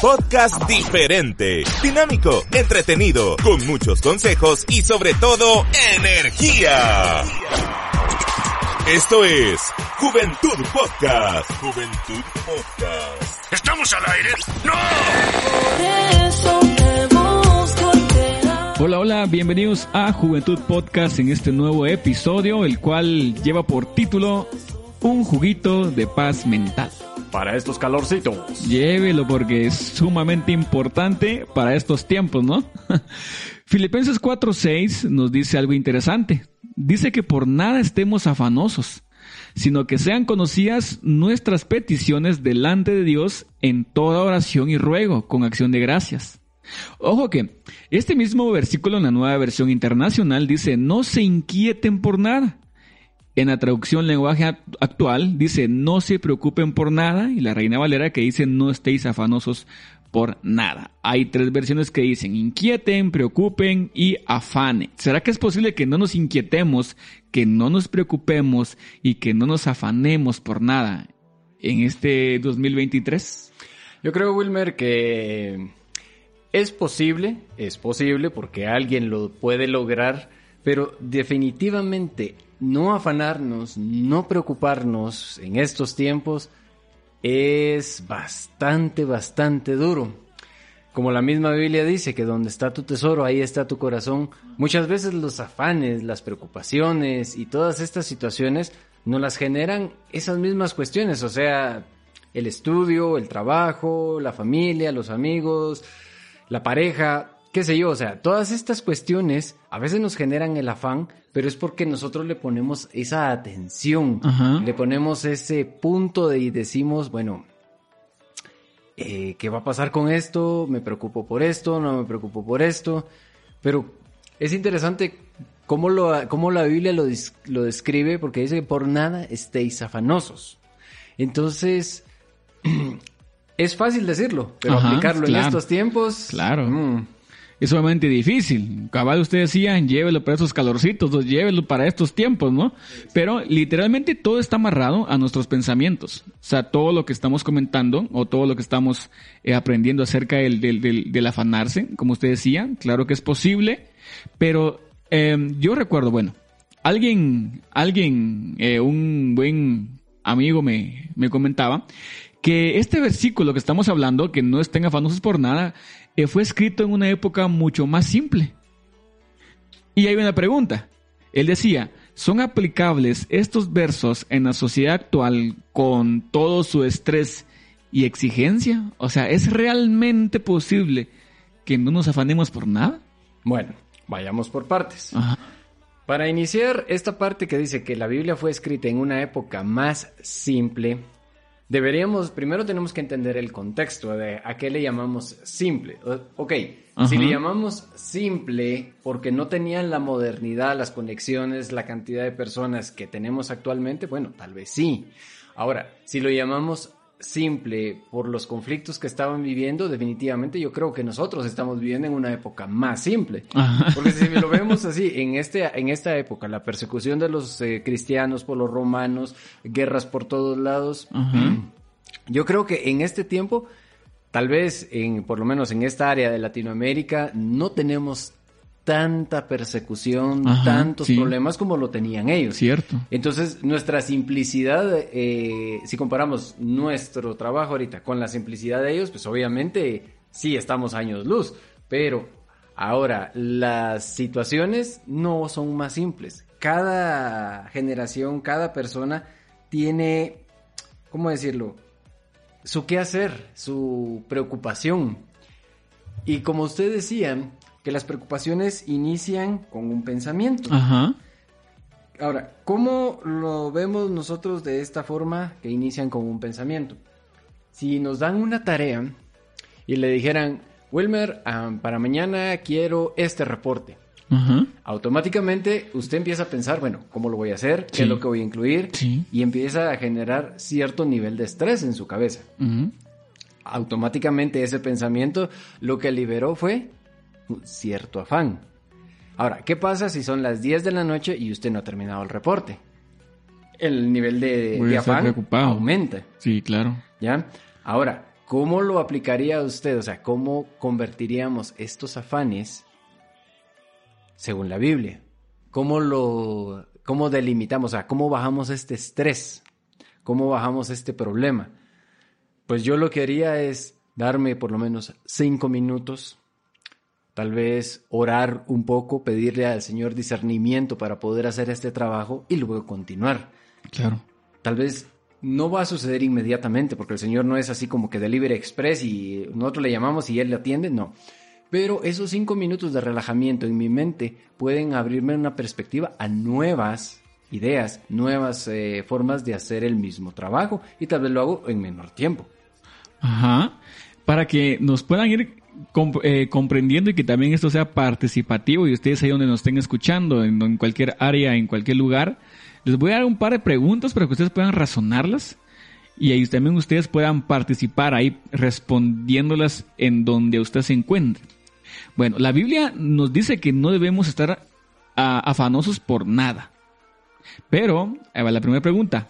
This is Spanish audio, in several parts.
podcast diferente, dinámico, entretenido, con muchos consejos y sobre todo energía. Esto es Juventud Podcast. Juventud Podcast. ¿Estamos al aire? ¡No! Hola, hola, bienvenidos a Juventud Podcast en este nuevo episodio, el cual lleva por título Un juguito de paz mental. Para estos calorcitos. Llévelo porque es sumamente importante para estos tiempos, ¿no? Filipenses 4:6 nos dice algo interesante. Dice que por nada estemos afanosos, sino que sean conocidas nuestras peticiones delante de Dios en toda oración y ruego con acción de gracias. Ojo que este mismo versículo en la nueva versión internacional dice, no se inquieten por nada. En la traducción lenguaje actual dice, no se preocupen por nada. Y la Reina Valera que dice, no estéis afanosos por nada. Hay tres versiones que dicen inquieten, preocupen y afane. ¿Será que es posible que no nos inquietemos, que no nos preocupemos y que no nos afanemos por nada en este 2023? Yo creo, Wilmer, que es posible, es posible porque alguien lo puede lograr, pero definitivamente no afanarnos, no preocuparnos en estos tiempos es bastante, bastante duro. Como la misma Biblia dice que donde está tu tesoro, ahí está tu corazón. Muchas veces los afanes, las preocupaciones y todas estas situaciones nos las generan esas mismas cuestiones, o sea, el estudio, el trabajo, la familia, los amigos, la pareja, qué sé yo, o sea, todas estas cuestiones a veces nos generan el afán, pero es porque nosotros le ponemos esa atención, le ponemos ese punto de y decimos, bueno, eh, ¿qué va a pasar con esto? Me preocupo por esto, no me preocupo por esto, pero es interesante cómo, lo, cómo la Biblia lo, lo describe, porque dice que por nada estéis afanosos. Entonces, es fácil decirlo, pero aplicarlo en estos tiempos. Claro. Mm. Es sumamente difícil. Cabal, ustedes decían, llévelo para esos calorcitos, llévelo para estos tiempos, ¿no? Pero literalmente todo está amarrado a nuestros pensamientos. O sea, todo lo que estamos comentando o todo lo que estamos eh, aprendiendo acerca del, del, del, afanarse, como usted decía, claro que es posible, pero em, yo recuerdo, bueno, alguien, alguien, eh, un buen amigo me, me comentaba que este versículo que estamos hablando, que no estén afanosos por nada, eh, fue escrito en una época mucho más simple. Y hay una pregunta. Él decía, ¿son aplicables estos versos en la sociedad actual con todo su estrés y exigencia? O sea, ¿es realmente posible que no nos afanemos por nada? Bueno, vayamos por partes. Para iniciar esta parte que dice que la Biblia fue escrita en una época más simple, deberíamos, primero tenemos que entender el contexto de a qué le llamamos simple. Ok, si le llamamos simple porque no tenían la modernidad, las conexiones, la cantidad de personas que tenemos actualmente, bueno, tal vez sí. Ahora, si lo llamamos simple por los conflictos que estaban viviendo, definitivamente yo creo que nosotros estamos viviendo en una época más simple. Porque si lo vemos así, en, este, en esta época, la persecución de los eh, cristianos por los romanos, guerras por todos lados, yo creo que en este tiempo, tal vez, en, por lo menos en esta área de Latinoamérica, no tenemos tanta persecución, tantos problemas como lo tenían ellos. Cierto. Entonces, nuestra simplicidad, eh, si comparamos nuestro trabajo ahorita con la simplicidad de ellos, pues obviamente sí estamos años luz, pero ahora las situaciones no son más simples. Cada generación, cada persona tiene, ¿cómo decirlo? Su qué hacer, su preocupación. Y como usted decía, que las preocupaciones inician con un pensamiento. Ajá. Ahora, ¿cómo lo vemos nosotros de esta forma que inician con un pensamiento? Si nos dan una tarea y le dijeran, Wilmer, para mañana quiero este reporte. Automáticamente usted empieza a pensar, bueno, ¿cómo lo voy a hacer? ¿Qué es lo que voy a incluir? Y empieza a generar cierto nivel de estrés en su cabeza. Automáticamente ese pensamiento lo que liberó fue cierto afán. Ahora, ¿qué pasa si son las 10 de la noche y usted no ha terminado el reporte? El nivel de, afán aumenta. Sí, claro. ¿Ya? Ahora, ¿cómo lo aplicaría usted? O sea, ¿cómo convertiríamos estos afanes según la Biblia? ¿Cómo lo cómo delimitamos? O sea, ¿cómo bajamos este estrés? ¿Cómo bajamos este problema? Pues yo lo que haría es darme por lo menos cinco minutos, tal vez orar un poco, pedirle al Señor discernimiento para poder hacer este trabajo y luego continuar. Claro. Tal vez no va a suceder inmediatamente, porque el Señor no es así como que delivery express y nosotros le llamamos y Él le atiende, no. Pero esos cinco minutos de relajamiento en mi mente pueden abrirme una perspectiva a nuevas ideas, nuevas eh, formas de hacer el mismo trabajo y tal vez lo hago en menor tiempo. Ajá. Para que nos puedan ir eh, comprendiendo y que también esto sea participativo y ustedes ahí donde nos estén escuchando, en, cualquier área, en cualquier lugar, les voy a dar un par de preguntas para que ustedes puedan razonarlas y ahí también ustedes puedan participar ahí respondiéndolas en donde usted se encuentre. Bueno, la Biblia nos dice que no debemos estar afanosos por nada. Pero, ahí va la primera pregunta.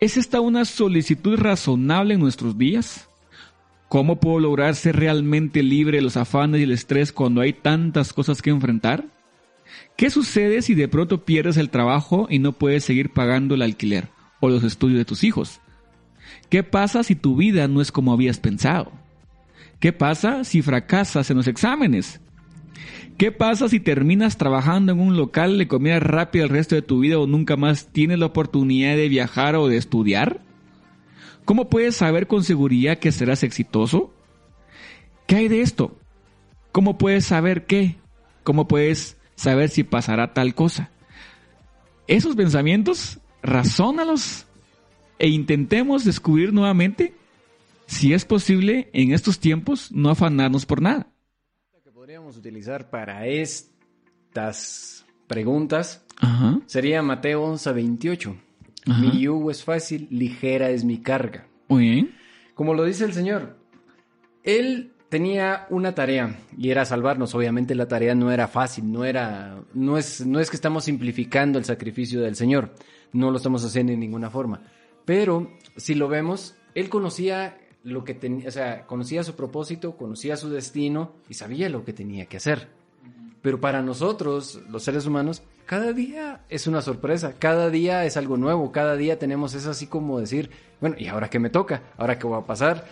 ¿Es esta una solicitud razonable en nuestros días? ¿Cómo puedo lograr ser realmente libre de los afanes y el estrés cuando hay tantas cosas que enfrentar? ¿Qué sucede si de pronto pierdes el trabajo y no puedes seguir pagando el alquiler o los estudios de tus hijos? ¿Qué pasa si tu vida no es como habías pensado? ¿Qué pasa si fracasas en los exámenes? ¿Qué pasa si terminas trabajando en un local de comida rápida el resto de tu vida o nunca más tienes la oportunidad de viajar o de estudiar? ¿Cómo puedes saber con seguridad que serás exitoso? ¿Qué hay de esto? ¿Cómo puedes saber qué? ¿Cómo puedes saber si pasará tal cosa? Esos pensamientos, razónalos e intentemos descubrir nuevamente si es posible en estos tiempos no afanarnos por nada. que podríamos utilizar para estas preguntas sería Mateo 11, 28. Mi yugo es fácil, ligera es mi carga. Muy bien. Como lo dice el Señor, Él tenía una tarea y era salvarnos. Obviamente la tarea no era fácil, no era, no es, no es que estamos simplificando el sacrificio del Señor, no lo estamos haciendo en ninguna forma. Pero si lo vemos, Él conocía lo que tenía, o sea, conocía su propósito, conocía su destino y sabía lo que tenía que hacer. Pero para nosotros, los seres humanos, cada día es una sorpresa, cada día es algo nuevo, cada día tenemos eso así como decir, bueno, ¿y ahora qué me toca? ¿Ahora qué va a pasar?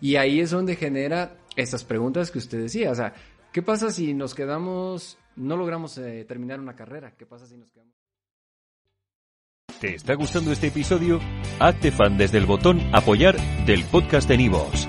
Y ahí es donde genera estas preguntas que usted decía, o sea, ¿qué pasa si nos quedamos, no logramos eh, terminar una carrera? ¿Qué pasa si nos quedamos? ¿Te está gustando este episodio? Hazte fan desde el botón apoyar del podcast de Nivos.